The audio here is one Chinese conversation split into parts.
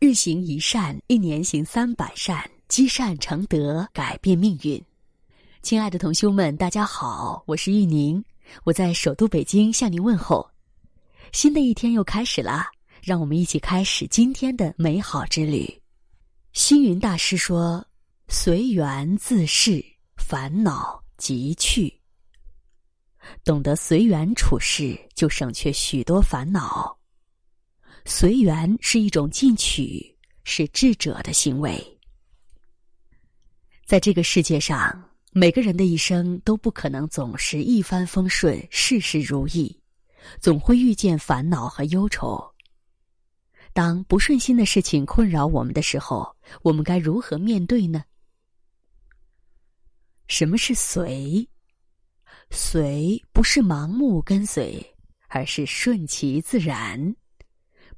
日行一善，一年行三百善，积善成德，改变命运。亲爱的同修们，大家好，我是玉宁，我在首都北京向您问候。新的一天又开始了，让我们一起开始今天的美好之旅。星云大师说：“随缘自适，烦恼即去。懂得随缘处事，就省却许多烦恼。随缘是一种进取，是智者的行为。在这个世界上。”每个人的一生都不可能总是一帆风顺、事事如意，总会遇见烦恼和忧愁。当不顺心的事情困扰我们的时候，我们该如何面对呢？什么是随？随不是盲目跟随，而是顺其自然，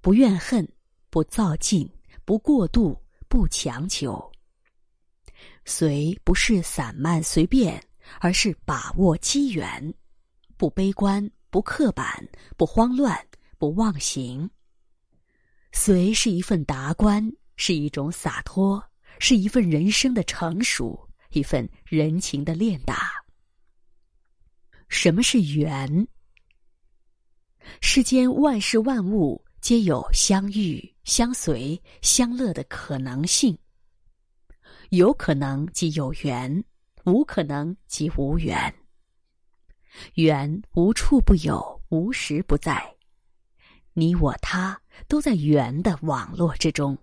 不怨恨，不造进，不过度，不强求。随不是散漫随便，而是把握机缘，不悲观，不刻板，不慌乱，不妄行。随是一份达观，是一种洒脱，是一份人生的成熟，一份人情的练达。什么是缘？世间万事万物皆有相遇、相随、相乐的可能性。有可能即有缘，无可能即无缘。缘无处不有，无时不在。你我他都在缘的网络之中。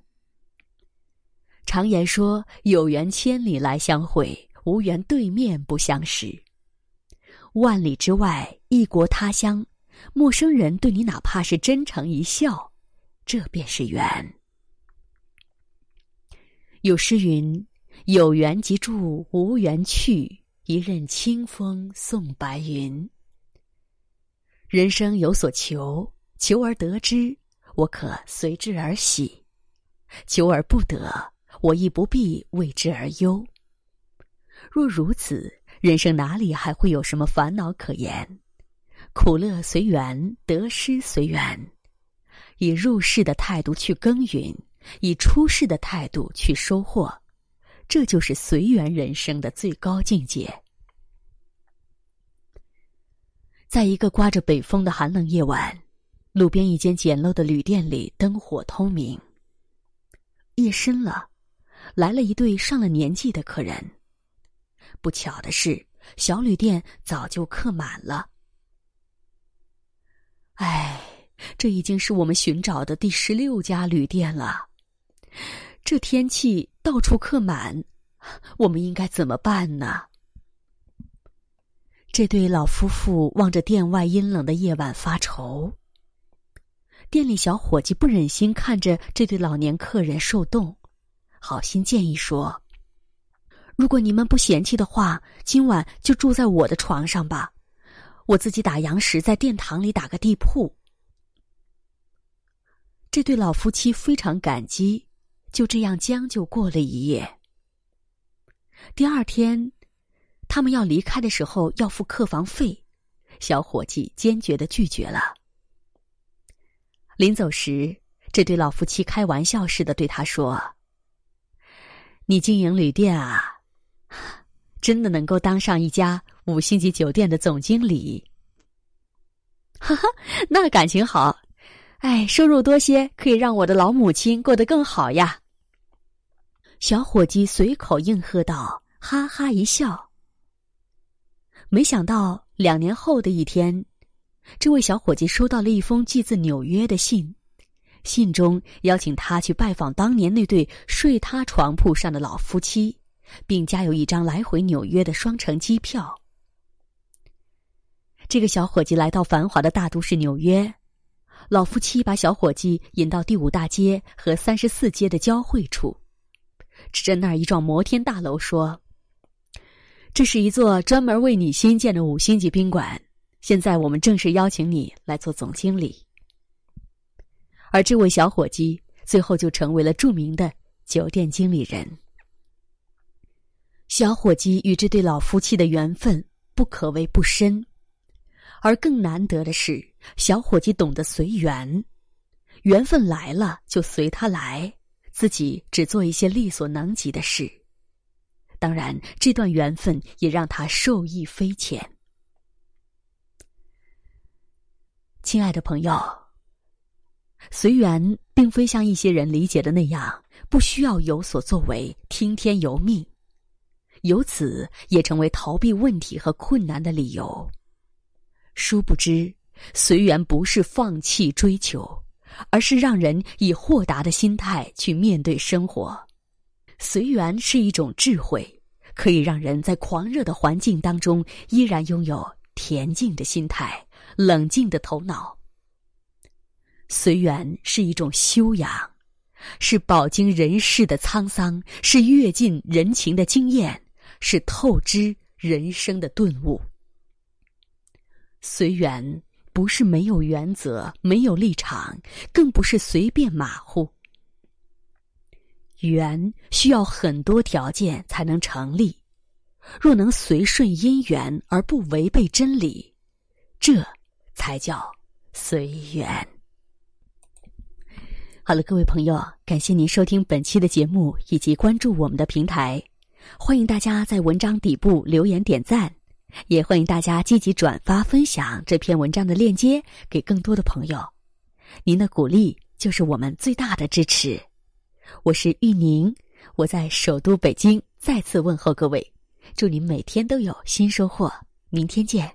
常言说：“有缘千里来相会，无缘对面不相识。”万里之外，异国他乡，陌生人对你哪怕是真诚一笑，这便是缘。有诗云。有缘即住，无缘去。一任清风送白云。人生有所求，求而得之，我可随之而喜；求而不得，我亦不必为之而忧。若如此，人生哪里还会有什么烦恼可言？苦乐随缘，得失随缘。以入世的态度去耕耘，以出世的态度去收获。这就是随缘人生的最高境界。在一个刮着北风的寒冷夜晚，路边一间简陋的旅店里灯火通明。夜深了，来了一对上了年纪的客人。不巧的是，小旅店早就客满了。唉，这已经是我们寻找的第十六家旅店了。这天气到处客满，我们应该怎么办呢？这对老夫妇望着店外阴冷的夜晚发愁。店里小伙计不忍心看着这对老年客人受冻，好心建议说：“如果你们不嫌弃的话，今晚就住在我的床上吧，我自己打烊时在殿堂里打个地铺。”这对老夫妻非常感激。就这样将就过了一夜。第二天，他们要离开的时候要付客房费，小伙计坚决的拒绝了。临走时，这对老夫妻开玩笑似的对他说：“你经营旅店啊，真的能够当上一家五星级酒店的总经理。”哈哈，那感情好，哎，收入多些可以让我的老母亲过得更好呀。小伙计随口应和道：“哈哈一笑。”没想到两年后的一天，这位小伙计收到了一封寄自纽约的信，信中邀请他去拜访当年那对睡他床铺上的老夫妻，并加有一张来回纽约的双程机票。这个小伙计来到繁华的大都市纽约，老夫妻把小伙计引到第五大街和三十四街的交汇处。指着那儿一幢摩天大楼说：“这是一座专门为你新建的五星级宾馆。现在我们正式邀请你来做总经理。”而这位小伙计最后就成为了著名的酒店经理人。小伙计与这对老夫妻的缘分不可谓不深，而更难得的是，小伙计懂得随缘，缘分来了就随他来。自己只做一些力所能及的事。当然，这段缘分也让他受益匪浅。亲爱的朋友，随缘并非像一些人理解的那样，不需要有所作为，听天由命，由此也成为逃避问题和困难的理由。殊不知，随缘不是放弃追求。而是让人以豁达的心态去面对生活，随缘是一种智慧，可以让人在狂热的环境当中依然拥有恬静的心态、冷静的头脑。随缘是一种修养，是饱经人世的沧桑，是阅尽人情的经验，是透支人生的顿悟。随缘。不是没有原则、没有立场，更不是随便马虎。缘需要很多条件才能成立，若能随顺因缘而不违背真理，这才叫随缘。好了，各位朋友，感谢您收听本期的节目以及关注我们的平台，欢迎大家在文章底部留言点赞。也欢迎大家积极转发分享这篇文章的链接给更多的朋友，您的鼓励就是我们最大的支持。我是玉宁，我在首都北京再次问候各位，祝您每天都有新收获，明天见。